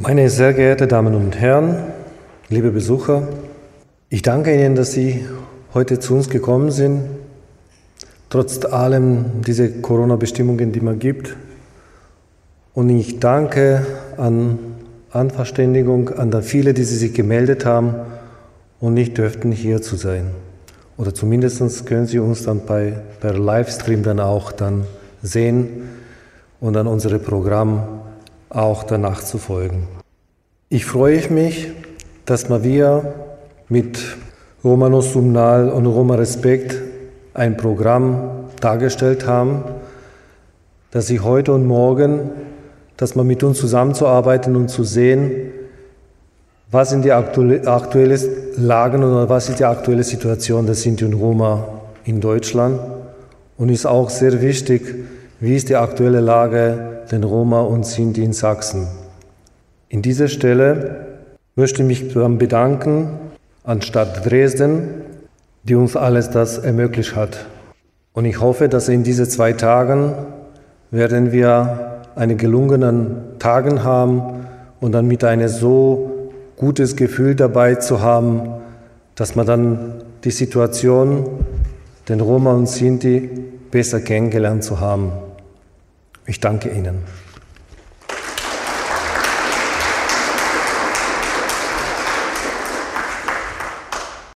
Meine sehr geehrten Damen und Herren, liebe Besucher, ich danke Ihnen, dass Sie heute zu uns gekommen sind, trotz allem diese Corona-Bestimmungen, die man gibt. Und ich danke an Anverständigung an viele, die sich gemeldet haben und nicht dürften hier zu sein. Oder zumindest können Sie uns dann bei, per Livestream dann auch dann sehen und dann unser Programm auch danach zu folgen. Ich freue mich, dass wir mit Romano Sumnal und Roma Respekt ein Programm dargestellt haben, dass Sie heute und morgen, dass man mit uns zusammenzuarbeiten und zu sehen, was sind die aktuellen Lagen oder was ist die aktuelle Situation der Sinti und Roma in Deutschland und ist auch sehr wichtig, wie ist die aktuelle Lage der Roma und Sinti in Sachsen. In dieser Stelle möchte ich mich bedanken an Stadt Dresden, die uns alles das ermöglicht hat. Und ich hoffe, dass in diesen zwei Tagen werden wir einen gelungenen Tagen haben und dann mit einem so gutes Gefühl dabei zu haben, dass man dann die Situation, den Roma und Sinti besser kennengelernt zu haben. Ich danke Ihnen.